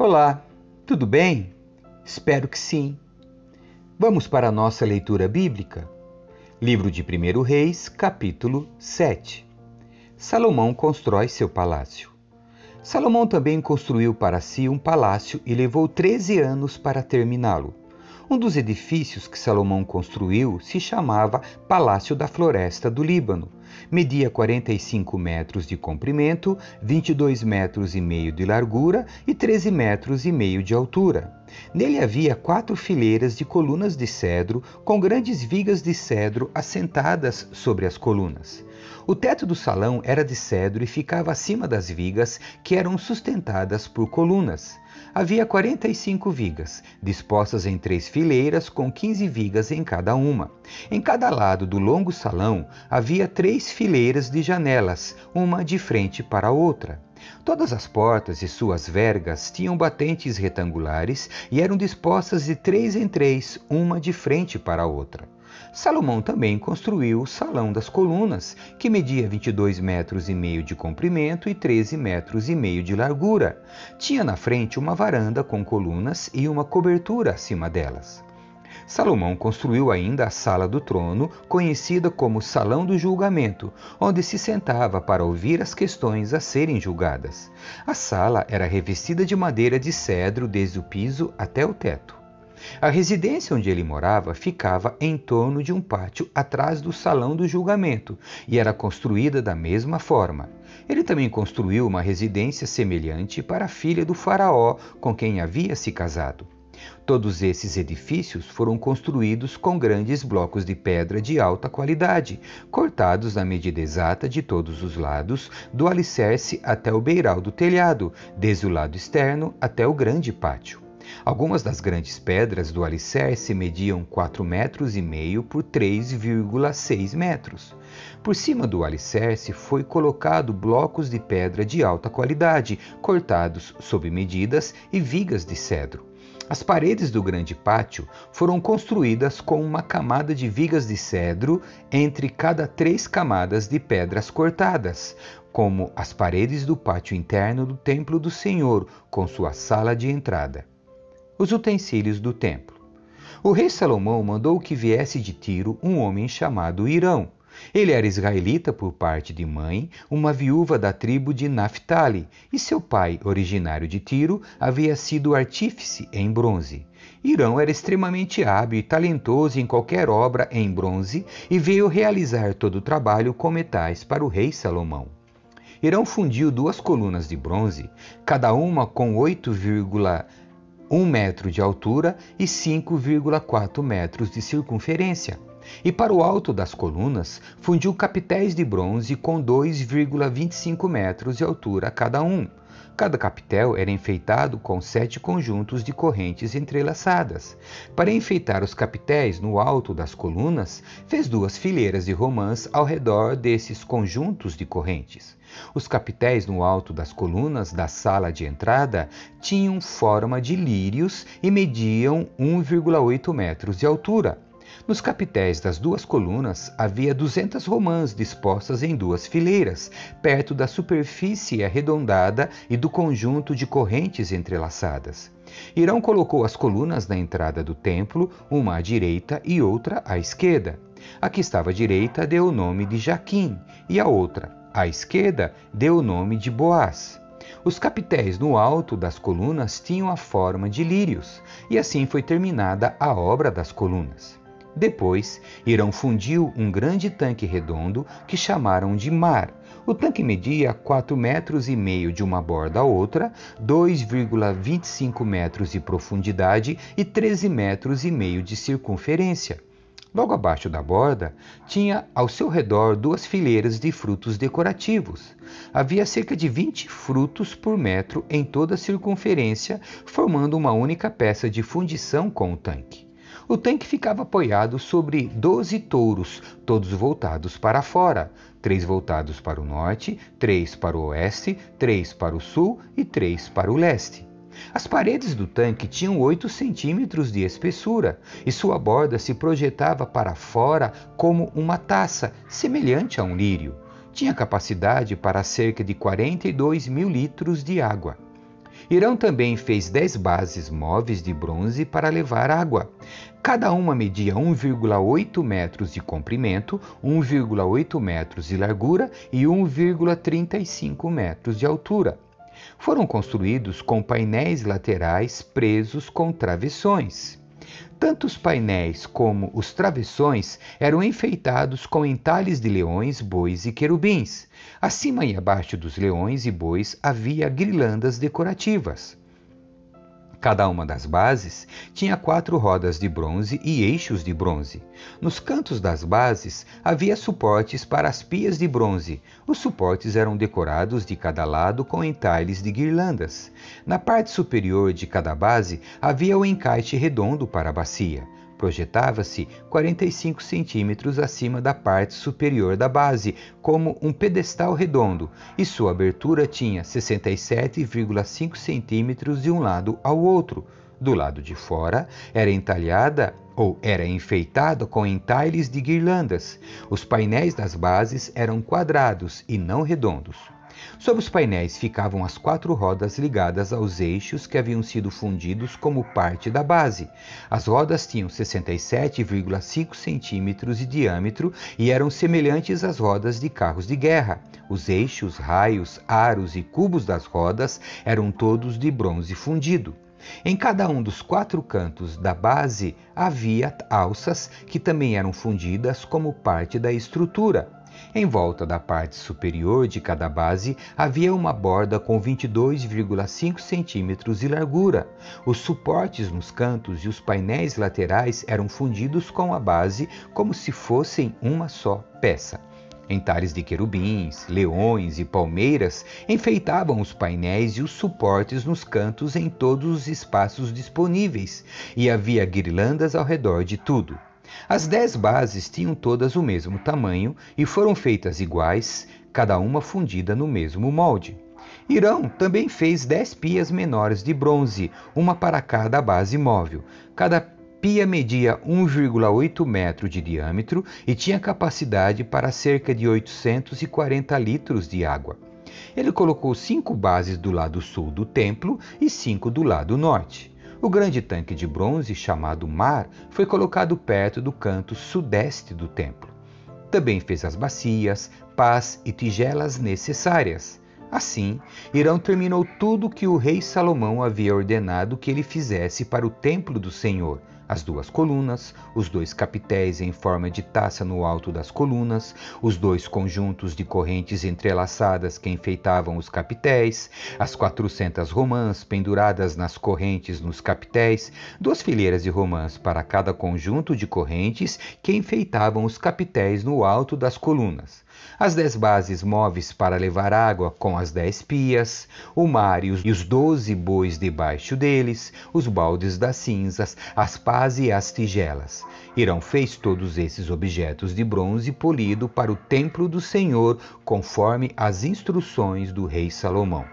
Olá, tudo bem? Espero que sim. Vamos para a nossa leitura bíblica? Livro de 1 Reis, capítulo 7. Salomão constrói seu palácio. Salomão também construiu para si um palácio e levou 13 anos para terminá-lo. Um dos edifícios que Salomão construiu se chamava Palácio da Floresta do Líbano. Media 45 metros de comprimento, 22 metros e meio de largura e 13 metros e meio de altura. Nele havia quatro fileiras de colunas de cedro, com grandes vigas de cedro assentadas sobre as colunas. O teto do salão era de cedro e ficava acima das vigas, que eram sustentadas por colunas. Havia 45 vigas, dispostas em três fileiras, com 15 vigas em cada uma. Em cada lado do longo salão havia três fileiras de janelas, uma de frente para a outra. Todas as portas e suas vergas tinham batentes retangulares e eram dispostas de três em três, uma de frente para a outra. Salomão também construiu o Salão das Colunas, que media 22 metros e meio de comprimento e 13 metros e meio de largura. Tinha na frente uma varanda com colunas e uma cobertura acima delas. Salomão construiu ainda a sala do trono, conhecida como Salão do Julgamento, onde se sentava para ouvir as questões a serem julgadas. A sala era revestida de madeira de cedro desde o piso até o teto. A residência onde ele morava ficava em torno de um pátio atrás do salão do julgamento e era construída da mesma forma. Ele também construiu uma residência semelhante para a filha do Faraó com quem havia se casado. Todos esses edifícios foram construídos com grandes blocos de pedra de alta qualidade, cortados na medida exata de todos os lados, do alicerce até o beiral do telhado, desde o lado externo até o grande pátio. Algumas das grandes pedras do alicerce mediam 4 metros e meio por 3,6 metros. Por cima do alicerce foi colocado blocos de pedra de alta qualidade, cortados sob medidas e vigas de cedro. As paredes do grande pátio foram construídas com uma camada de vigas de cedro entre cada três camadas de pedras cortadas, como as paredes do pátio interno do templo do Senhor, com sua sala de entrada os utensílios do templo. O rei Salomão mandou que viesse de Tiro um homem chamado Irão. Ele era israelita por parte de mãe, uma viúva da tribo de Naphtali, e seu pai, originário de Tiro, havia sido artífice em bronze. Irão era extremamente hábil e talentoso em qualquer obra em bronze e veio realizar todo o trabalho com metais para o rei Salomão. Irão fundiu duas colunas de bronze, cada uma com 8, 1 metro de altura e 5,4 metros de circunferência. E para o alto das colunas, fundiu capitéis de bronze com 2,25 metros de altura cada um. Cada capitel era enfeitado com sete conjuntos de correntes entrelaçadas. Para enfeitar os capitéis no alto das colunas, fez duas fileiras de romãs ao redor desses conjuntos de correntes. Os capitéis no alto das colunas da sala de entrada tinham forma de lírios e mediam 1,8 metros de altura. Nos capitéis das duas colunas havia duzentas romãs dispostas em duas fileiras, perto da superfície arredondada e do conjunto de correntes entrelaçadas. Irão colocou as colunas na entrada do templo, uma à direita e outra à esquerda. A que estava à direita deu o nome de Jaquim, e a outra, à esquerda, deu o nome de Boaz. Os capitéis no alto das colunas tinham a forma de lírios, e assim foi terminada a obra das colunas. Depois, Irão fundiu um grande tanque redondo que chamaram de mar. O tanque media 4 metros e meio de uma borda a outra, 2,25 metros de profundidade e 13 metros e meio de circunferência. Logo abaixo da borda, tinha ao seu redor duas fileiras de frutos decorativos. Havia cerca de 20 frutos por metro em toda a circunferência, formando uma única peça de fundição com o tanque. O tanque ficava apoiado sobre doze touros, todos voltados para fora, três voltados para o norte, três para o oeste, três para o sul e três para o leste. As paredes do tanque tinham 8 centímetros de espessura e sua borda se projetava para fora como uma taça, semelhante a um lírio. Tinha capacidade para cerca de 42 mil litros de água. Irão também fez dez bases móveis de bronze para levar água. Cada uma media 1,8 metros de comprimento, 1,8 metros de largura e 1,35 metros de altura. Foram construídos com painéis laterais presos com travessões. Tanto os painéis como os travessões eram enfeitados com entalhes de leões, bois e querubins. Acima e abaixo dos leões e bois havia guirlandas decorativas. Cada uma das bases tinha quatro rodas de bronze e eixos de bronze. Nos cantos das bases havia suportes para as pias de bronze. Os suportes eram decorados de cada lado com entalhes de guirlandas. Na parte superior de cada base havia o encaixe redondo para a bacia projetava-se 45 centímetros acima da parte superior da base, como um pedestal redondo, e sua abertura tinha 67,5 centímetros de um lado ao outro. Do lado de fora era entalhada ou era enfeitada com entalhes de guirlandas. Os painéis das bases eram quadrados e não redondos. Sob os painéis ficavam as quatro rodas ligadas aos eixos que haviam sido fundidos como parte da base. As rodas tinham 67,5 centímetros de diâmetro e eram semelhantes às rodas de carros de guerra. Os eixos, raios, aros e cubos das rodas eram todos de bronze fundido. Em cada um dos quatro cantos da base havia alças que também eram fundidas como parte da estrutura. Em volta da parte superior de cada base havia uma borda com 22,5 centímetros de largura. Os suportes nos cantos e os painéis laterais eram fundidos com a base como se fossem uma só peça. Entalhes de querubins, leões e palmeiras enfeitavam os painéis e os suportes nos cantos em todos os espaços disponíveis, e havia guirlandas ao redor de tudo. As dez bases tinham todas o mesmo tamanho e foram feitas iguais, cada uma fundida no mesmo molde. Irão também fez dez pias menores de bronze, uma para cada base móvel. Cada pia media 1,8 metro de diâmetro e tinha capacidade para cerca de 840 litros de água. Ele colocou cinco bases do lado sul do templo e cinco do lado norte. O grande tanque de bronze, chamado Mar, foi colocado perto do canto sudeste do templo. Também fez as bacias, pás e tigelas necessárias. Assim, Irão terminou tudo que o rei Salomão havia ordenado que ele fizesse para o templo do Senhor, as duas colunas, os dois capitéis em forma de taça no alto das colunas, os dois conjuntos de correntes entrelaçadas que enfeitavam os capitéis, as quatrocentas romãs penduradas nas correntes nos capitéis, duas fileiras de romãs para cada conjunto de correntes que enfeitavam os capitéis no alto das colunas as dez bases móveis para levar água com as dez pias, o mar e os doze bois debaixo deles, os baldes das cinzas, as pás e as tigelas. Irão fez todos esses objetos de bronze polido para o templo do Senhor, conforme as instruções do rei Salomão.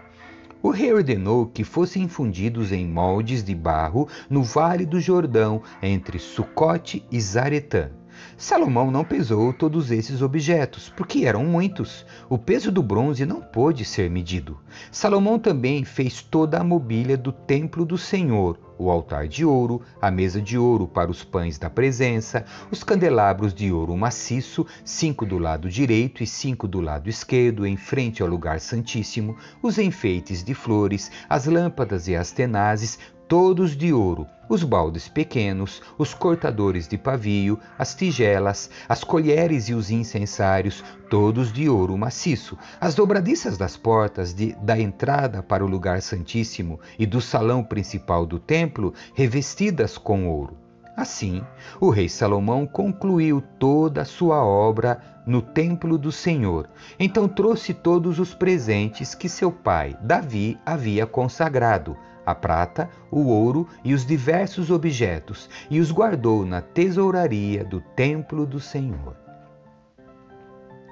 O rei ordenou que fossem fundidos em moldes de barro no vale do Jordão, entre Sucote e Zaretã. Salomão não pesou todos esses objetos, porque eram muitos. O peso do bronze não pôde ser medido. Salomão também fez toda a mobília do templo do Senhor, o altar de ouro, a mesa de ouro para os pães da presença, os candelabros de ouro maciço, cinco do lado direito e cinco do lado esquerdo, em frente ao lugar santíssimo, os enfeites de flores, as lâmpadas e as tenazes, todos de ouro, os baldes pequenos, os cortadores de pavio, as tigelas, as colheres e os incensários, todos de ouro maciço, as dobradiças das portas de, da entrada para o lugar santíssimo e do salão principal do templo, revestidas com ouro. Assim, o rei Salomão concluiu toda a sua obra no templo do Senhor. Então trouxe todos os presentes que seu pai, Davi, havia consagrado a prata, o ouro e os diversos objetos, e os guardou na tesouraria do templo do Senhor.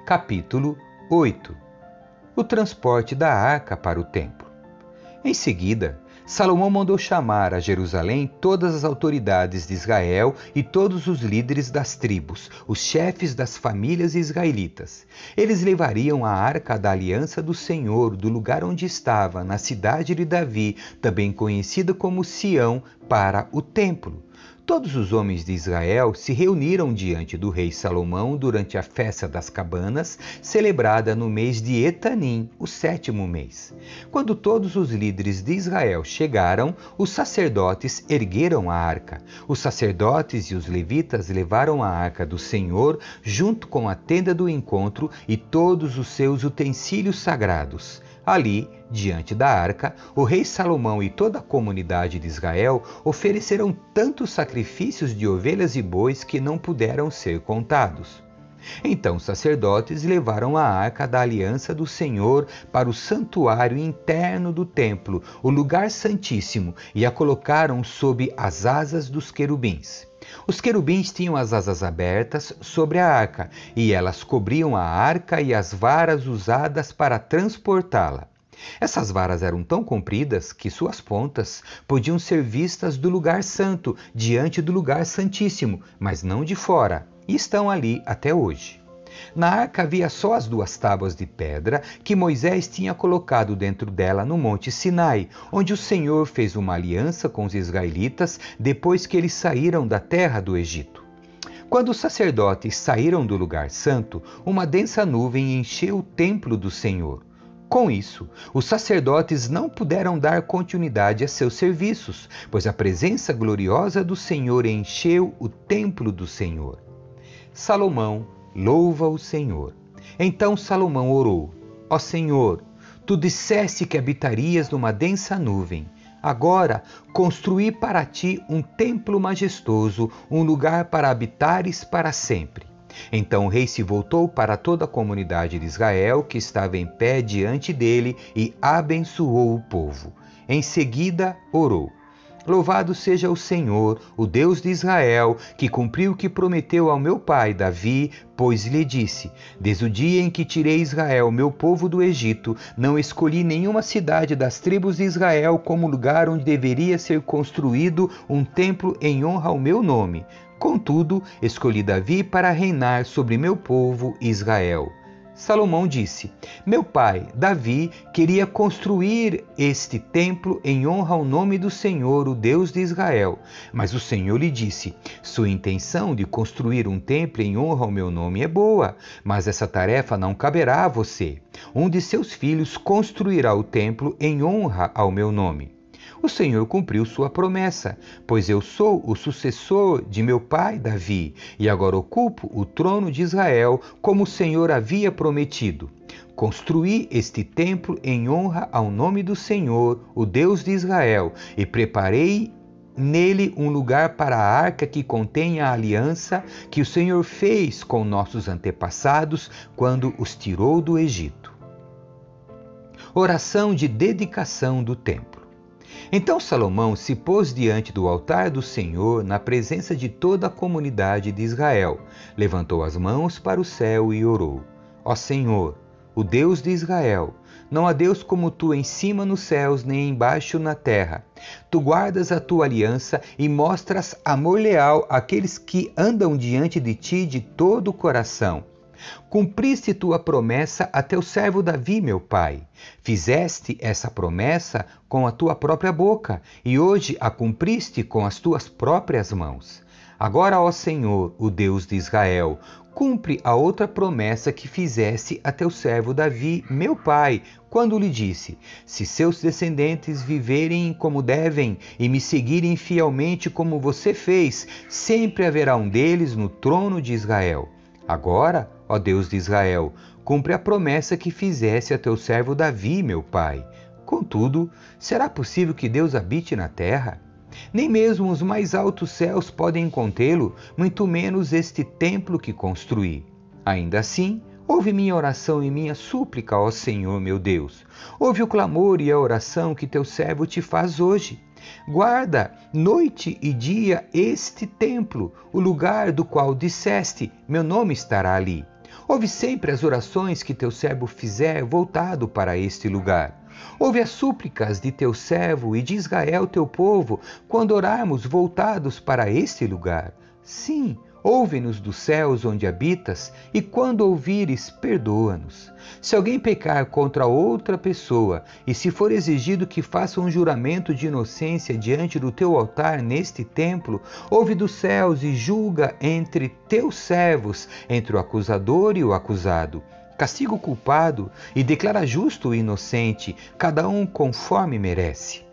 Capítulo 8 O transporte da arca para o templo. Em seguida, Salomão mandou chamar a Jerusalém todas as autoridades de Israel e todos os líderes das tribos, os chefes das famílias israelitas. Eles levariam a arca da aliança do Senhor do lugar onde estava, na cidade de Davi, também conhecida como Sião, para o templo. Todos os homens de Israel se reuniram diante do rei Salomão durante a festa das cabanas, celebrada no mês de Etanim, o sétimo mês. Quando todos os líderes de Israel chegaram, os sacerdotes ergueram a arca. Os sacerdotes e os levitas levaram a arca do Senhor junto com a tenda do encontro e todos os seus utensílios sagrados. Ali, diante da arca, o rei Salomão e toda a comunidade de Israel ofereceram tantos sacrifícios de ovelhas e bois que não puderam ser contados. Então os sacerdotes levaram a arca da aliança do Senhor para o santuário interno do templo, o lugar santíssimo, e a colocaram sob as asas dos querubins. Os querubins tinham as asas abertas sobre a arca, e elas cobriam a arca e as varas usadas para transportá-la. Essas varas eram tão compridas que suas pontas podiam ser vistas do lugar santo, diante do lugar santíssimo, mas não de fora, e estão ali até hoje. Na arca havia só as duas tábuas de pedra que Moisés tinha colocado dentro dela no Monte Sinai, onde o Senhor fez uma aliança com os israelitas depois que eles saíram da terra do Egito. Quando os sacerdotes saíram do lugar santo, uma densa nuvem encheu o templo do Senhor. Com isso, os sacerdotes não puderam dar continuidade a seus serviços, pois a presença gloriosa do Senhor encheu o templo do Senhor. Salomão louva o Senhor. Então Salomão orou: Ó Senhor, tu disseste que habitarias numa densa nuvem. Agora construí para ti um templo majestoso, um lugar para habitares para sempre. Então o rei se voltou para toda a comunidade de Israel que estava em pé diante dele e abençoou o povo. Em seguida orou: Louvado seja o Senhor, o Deus de Israel, que cumpriu o que prometeu ao meu pai Davi, pois lhe disse: Desde o dia em que tirei Israel, meu povo do Egito, não escolhi nenhuma cidade das tribos de Israel como lugar onde deveria ser construído um templo em honra ao meu nome. Contudo, escolhi Davi para reinar sobre meu povo Israel. Salomão disse: Meu pai, Davi, queria construir este templo em honra ao nome do Senhor, o Deus de Israel. Mas o Senhor lhe disse: Sua intenção de construir um templo em honra ao meu nome é boa, mas essa tarefa não caberá a você. Um de seus filhos construirá o templo em honra ao meu nome o Senhor cumpriu sua promessa, pois eu sou o sucessor de meu pai Davi e agora ocupo o trono de Israel, como o Senhor havia prometido. Construí este templo em honra ao nome do Senhor, o Deus de Israel, e preparei nele um lugar para a arca que contém a aliança que o Senhor fez com nossos antepassados quando os tirou do Egito. Oração de dedicação do templo. Então Salomão se pôs diante do altar do Senhor, na presença de toda a comunidade de Israel, levantou as mãos para o céu e orou: Ó Senhor, o Deus de Israel, não há Deus como tu em cima nos céus, nem embaixo na terra. Tu guardas a tua aliança e mostras amor leal àqueles que andam diante de ti de todo o coração. Cumpriste tua promessa a teu servo Davi, meu pai. Fizeste essa promessa com a tua própria boca e hoje a cumpriste com as tuas próprias mãos. Agora, ó Senhor, o Deus de Israel, cumpre a outra promessa que fizeste a teu servo Davi, meu pai, quando lhe disse: Se seus descendentes viverem como devem e me seguirem fielmente como você fez, sempre haverá um deles no trono de Israel. Agora, ó Deus de Israel, cumpre a promessa que fizesse a teu servo Davi, meu pai. Contudo, será possível que Deus habite na terra? Nem mesmo os mais altos céus podem contê-lo, muito menos este templo que construí. Ainda assim, ouve minha oração e minha súplica, ó Senhor meu Deus. Ouve o clamor e a oração que teu servo te faz hoje. Guarda noite e dia este templo, o lugar do qual disseste: Meu nome estará ali. Ouve sempre as orações que teu servo fizer voltado para este lugar. Ouve as súplicas de teu servo e de Israel, teu povo, quando orarmos voltados para este lugar. Sim, Ouve-nos dos céus onde habitas, e quando ouvires, perdoa-nos. Se alguém pecar contra outra pessoa, e se for exigido que faça um juramento de inocência diante do teu altar neste templo, ouve dos céus e julga entre teus servos, entre o acusador e o acusado castiga o culpado e declara justo o inocente, cada um conforme merece.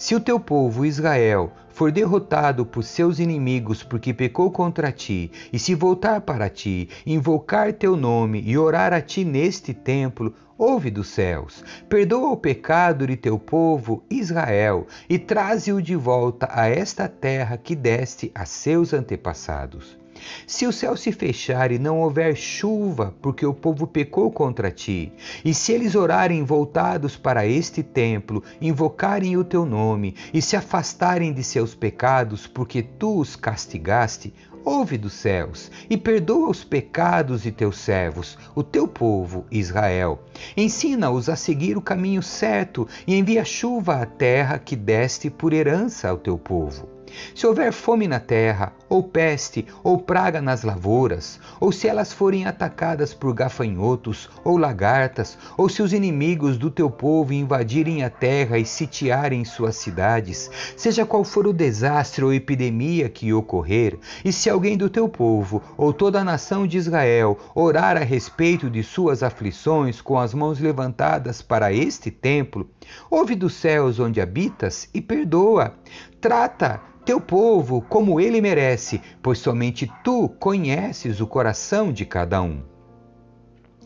Se o teu povo Israel for derrotado por seus inimigos porque pecou contra ti, e se voltar para ti, invocar teu nome e orar a ti neste templo, ouve dos céus, perdoa o pecado de teu povo Israel e traze-o de volta a esta terra que deste a seus antepassados. Se o céu se fechar e não houver chuva, porque o povo pecou contra ti, e se eles orarem voltados para este templo, invocarem o teu nome e se afastarem de seus pecados, porque tu os castigaste, ouve dos céus e perdoa os pecados de teus servos, o teu povo Israel. Ensina-os a seguir o caminho certo e envia chuva à terra que deste por herança ao teu povo. Se houver fome na terra, ou peste, ou praga nas lavouras, ou se elas forem atacadas por gafanhotos ou lagartas, ou se os inimigos do teu povo invadirem a terra e sitiarem suas cidades, seja qual for o desastre ou epidemia que ocorrer, e se alguém do teu povo ou toda a nação de Israel orar a respeito de suas aflições com as mãos levantadas para este templo, ouve dos céus onde habitas e perdoa. Trata teu povo como ele merece, pois somente tu conheces o coração de cada um.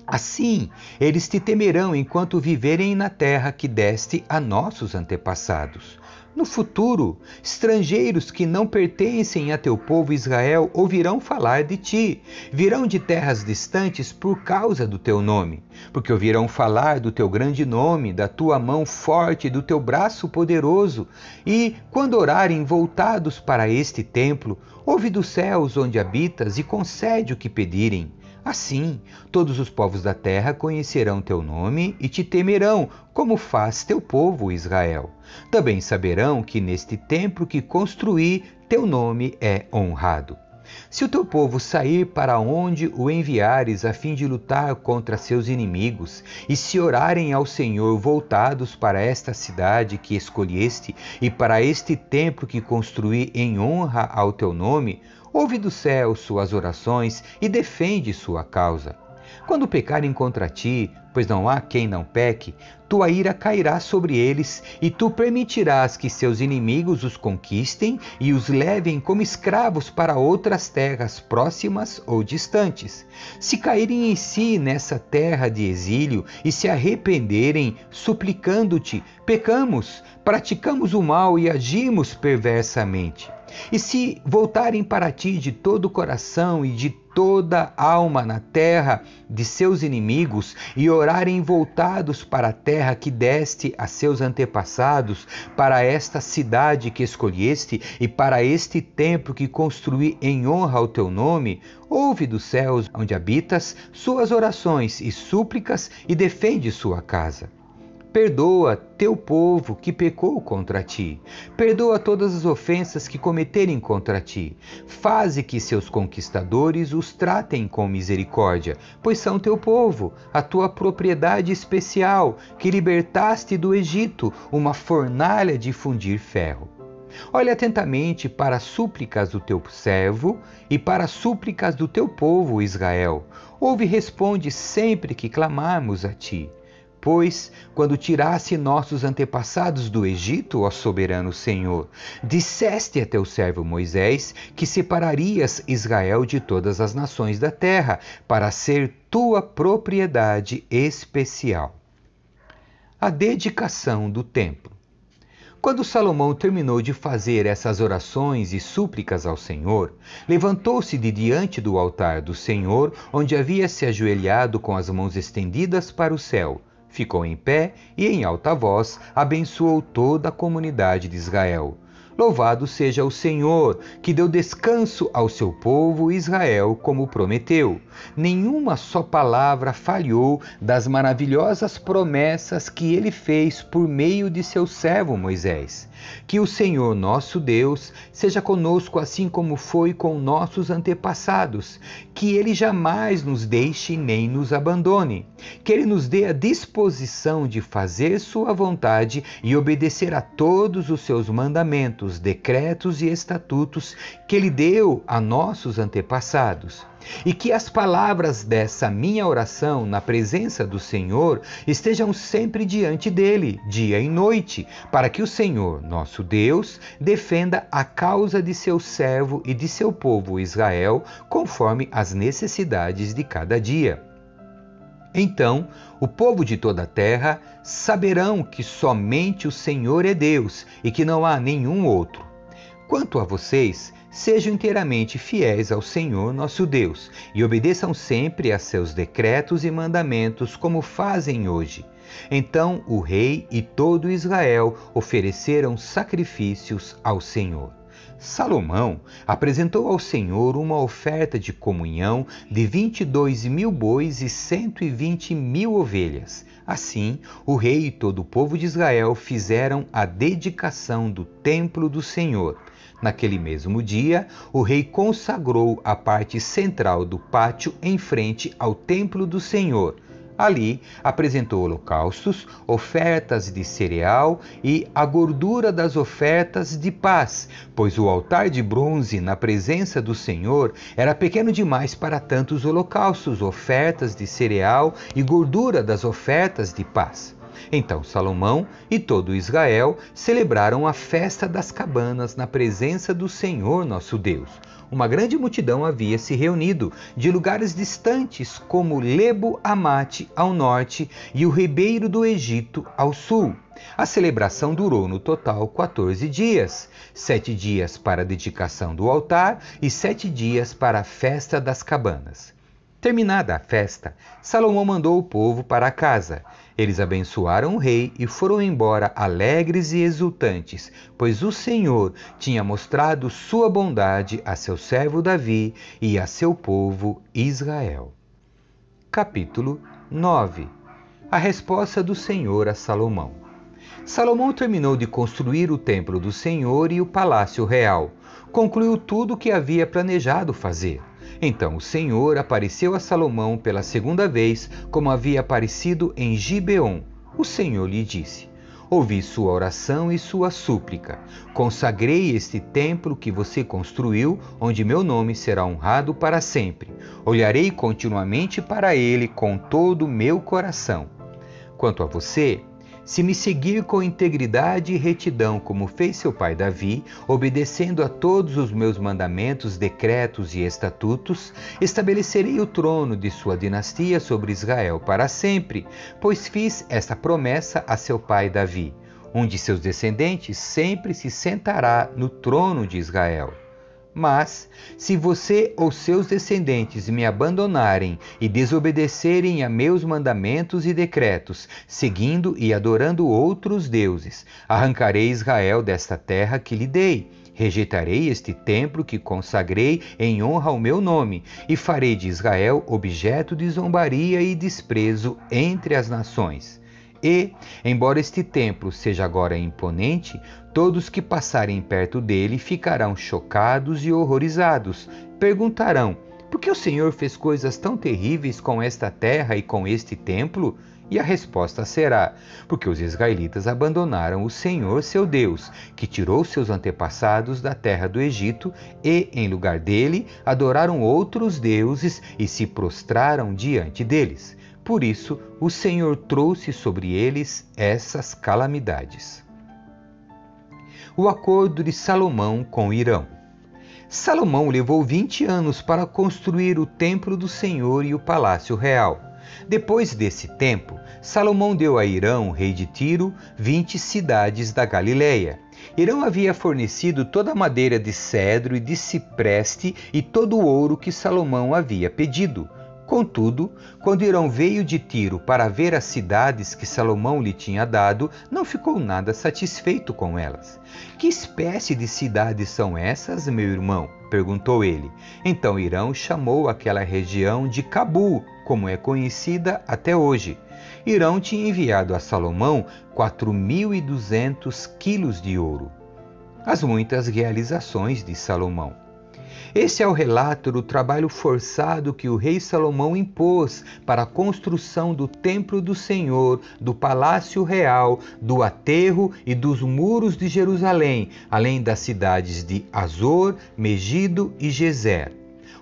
Assim, eles te temerão enquanto viverem na terra que deste a nossos antepassados. No futuro, estrangeiros que não pertencem a teu povo Israel ouvirão falar de ti, virão de terras distantes por causa do teu nome, porque ouvirão falar do teu grande nome, da tua mão forte, do teu braço poderoso, e, quando orarem voltados para este templo, ouve dos céus onde habitas e concede o que pedirem Assim, todos os povos da terra conhecerão teu nome e te temerão, como faz teu povo Israel. Também saberão que neste templo que construí, teu nome é honrado. Se o teu povo sair para onde o enviares a fim de lutar contra seus inimigos, e se orarem ao Senhor voltados para esta cidade que escolheste e para este templo que construí em honra ao teu nome, ouve do céu suas orações e defende sua causa. Quando pecarem contra ti, pois não há quem não peque, tua ira cairá sobre eles, e tu permitirás que seus inimigos os conquistem e os levem como escravos para outras terras próximas ou distantes. Se caírem em si nessa terra de exílio e se arrependerem, suplicando-te, pecamos, praticamos o mal e agimos perversamente. E se voltarem para ti de todo o coração e de toda alma na terra de seus inimigos e orarem voltados para a terra que deste a seus antepassados, para esta cidade que escolheste e para este templo que construí em honra ao teu nome, ouve dos céus onde habitas suas orações e súplicas e defende sua casa. Perdoa teu povo que pecou contra ti. Perdoa todas as ofensas que cometerem contra ti. Faze que seus conquistadores os tratem com misericórdia, pois são teu povo, a tua propriedade especial, que libertaste do Egito, uma fornalha de fundir ferro. Olha atentamente para as súplicas do teu servo e para as súplicas do teu povo Israel. Ouve e responde sempre que clamarmos a ti. Pois, quando tirasse nossos antepassados do Egito, ó soberano Senhor, disseste a teu servo Moisés que separarias Israel de todas as nações da terra, para ser tua propriedade especial. A dedicação do templo. Quando Salomão terminou de fazer essas orações e súplicas ao Senhor, levantou-se de diante do altar do Senhor, onde havia se ajoelhado com as mãos estendidas para o céu ficou em pé e, em alta voz, abençoou toda a comunidade de Israel. Louvado seja o Senhor, que deu descanso ao seu povo Israel, como prometeu. Nenhuma só palavra falhou das maravilhosas promessas que ele fez por meio de seu servo Moisés. Que o Senhor nosso Deus seja conosco assim como foi com nossos antepassados, que ele jamais nos deixe nem nos abandone, que ele nos dê a disposição de fazer sua vontade e obedecer a todos os seus mandamentos, decretos e estatutos que ele deu a nossos antepassados e que as palavras dessa minha oração na presença do Senhor estejam sempre diante dele, dia e noite, para que o Senhor, nosso Deus, defenda a causa de seu servo e de seu povo Israel, conforme as necessidades de cada dia. Então o povo de toda a terra saberão que somente o Senhor é Deus e que não há nenhum outro. Quanto a vocês, sejam inteiramente fiéis ao Senhor nosso Deus e obedeçam sempre a seus decretos e mandamentos, como fazem hoje. Então o rei e todo Israel ofereceram sacrifícios ao Senhor. Salomão apresentou ao Senhor uma oferta de comunhão de 22 mil bois e 120 mil ovelhas. Assim, o rei e todo o povo de Israel fizeram a dedicação do templo do Senhor. Naquele mesmo dia, o rei consagrou a parte central do pátio em frente ao templo do Senhor. Ali apresentou holocaustos, ofertas de cereal e a gordura das ofertas de paz, pois o altar de bronze na presença do Senhor era pequeno demais para tantos holocaustos, ofertas de cereal e gordura das ofertas de paz. Então Salomão e todo Israel celebraram a festa das cabanas na presença do Senhor nosso Deus. Uma grande multidão havia se reunido de lugares distantes, como Lebo Amate ao norte e o Ribeiro do Egito ao sul. A celebração durou no total 14 dias: sete dias para a dedicação do altar e sete dias para a festa das cabanas. Terminada a festa, Salomão mandou o povo para casa. Eles abençoaram o rei e foram embora alegres e exultantes, pois o Senhor tinha mostrado sua bondade a seu servo Davi e a seu povo Israel. Capítulo 9 A resposta do Senhor a Salomão. Salomão terminou de construir o templo do Senhor e o palácio real. Concluiu tudo o que havia planejado fazer. Então o Senhor apareceu a Salomão pela segunda vez, como havia aparecido em Gibeon. O Senhor lhe disse: Ouvi sua oração e sua súplica. Consagrei este templo que você construiu, onde meu nome será honrado para sempre. Olharei continuamente para ele com todo o meu coração. Quanto a você, se me seguir com integridade e retidão, como fez seu pai Davi, obedecendo a todos os meus mandamentos, decretos e estatutos, estabelecerei o trono de sua dinastia sobre Israel para sempre, pois fiz esta promessa a seu pai Davi. Um de seus descendentes sempre se sentará no trono de Israel. Mas, se você ou seus descendentes me abandonarem e desobedecerem a meus mandamentos e decretos, seguindo e adorando outros deuses, arrancarei Israel desta terra que lhe dei. Rejeitarei este templo que consagrei em honra ao meu nome, e farei de Israel objeto de zombaria e desprezo entre as nações. E, embora este templo seja agora imponente, todos que passarem perto dele ficarão chocados e horrorizados. Perguntarão: por que o Senhor fez coisas tão terríveis com esta terra e com este templo? E a resposta será: porque os israelitas abandonaram o Senhor seu Deus, que tirou seus antepassados da terra do Egito, e, em lugar dele, adoraram outros deuses e se prostraram diante deles. Por isso, o Senhor trouxe sobre eles essas calamidades. O acordo de Salomão com Irão. Salomão levou 20 anos para construir o templo do Senhor e o palácio real. Depois desse tempo, Salomão deu a Irão, rei de Tiro, 20 cidades da Galileia. Irão havia fornecido toda a madeira de cedro e de cipreste e todo o ouro que Salomão havia pedido. Contudo, quando Irão veio de Tiro para ver as cidades que Salomão lhe tinha dado, não ficou nada satisfeito com elas. Que espécie de cidades são essas, meu irmão? perguntou ele. Então Irão chamou aquela região de Cabu, como é conhecida até hoje. Irão tinha enviado a Salomão 4.200 quilos de ouro. As muitas realizações de Salomão. Esse é o relato do trabalho forçado que o rei Salomão impôs para a construção do templo do Senhor, do palácio real, do aterro e dos muros de Jerusalém, além das cidades de Azor, Megido e Gezer.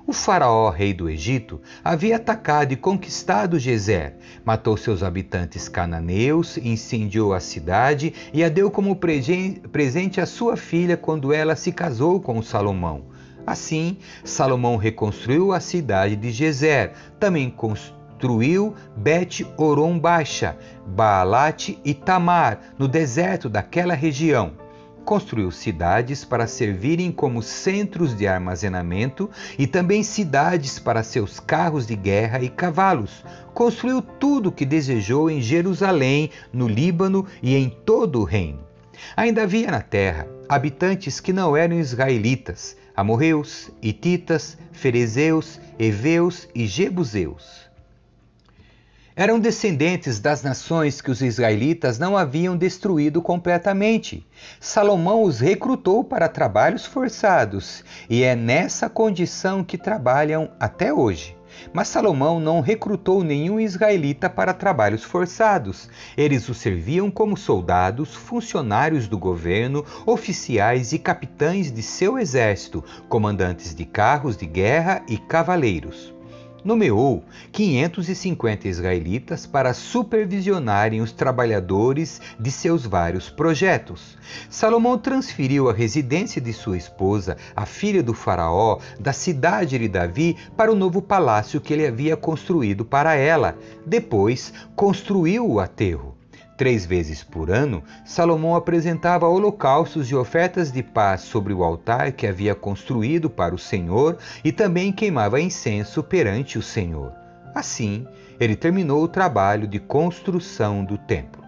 O faraó, rei do Egito, havia atacado e conquistado Gezer, matou seus habitantes cananeus, incendiou a cidade e a deu como presente à sua filha quando ela se casou com Salomão. Assim, Salomão reconstruiu a cidade de Gezer, também construiu Bet Oron Baixa, Baalat e Tamar, no deserto daquela região. Construiu cidades para servirem como centros de armazenamento e também cidades para seus carros de guerra e cavalos. Construiu tudo o que desejou em Jerusalém, no Líbano e em todo o reino. Ainda havia na terra habitantes que não eram israelitas, amorreus, hititas, ferezeus, heveus e jebuseus. Eram descendentes das nações que os israelitas não haviam destruído completamente. Salomão os recrutou para trabalhos forçados e é nessa condição que trabalham até hoje. Mas Salomão não recrutou nenhum israelita para trabalhos forçados. Eles o serviam como soldados, funcionários do governo, oficiais e capitães de seu exército, comandantes de carros de guerra e cavaleiros nomeou 550 israelitas para supervisionarem os trabalhadores de seus vários projetos. Salomão transferiu a residência de sua esposa, a filha do faraó, da cidade de Davi para o novo palácio que ele havia construído para ela. Depois, construiu o aterro. Três vezes por ano, Salomão apresentava holocaustos e ofertas de paz sobre o altar que havia construído para o Senhor e também queimava incenso perante o Senhor. Assim, ele terminou o trabalho de construção do templo.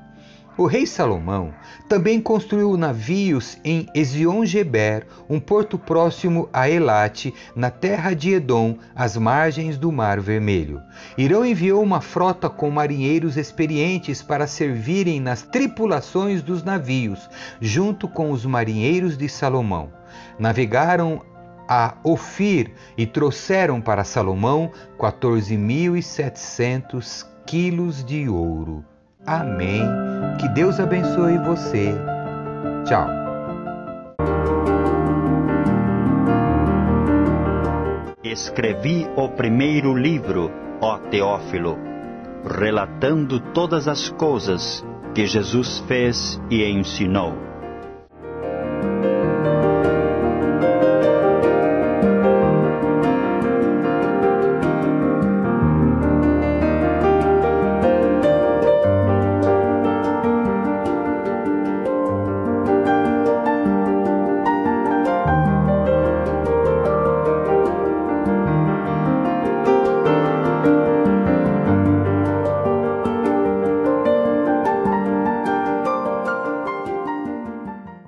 O rei Salomão também construiu navios em Ezion-Geber, um porto próximo a Elate, na terra de Edom, às margens do Mar Vermelho. Irão enviou uma frota com marinheiros experientes para servirem nas tripulações dos navios, junto com os marinheiros de Salomão. Navegaram a Ofir e trouxeram para Salomão 14.700 quilos de ouro. Amém. Que Deus abençoe você. Tchau. Escrevi o primeiro livro, ó Teófilo, relatando todas as coisas que Jesus fez e ensinou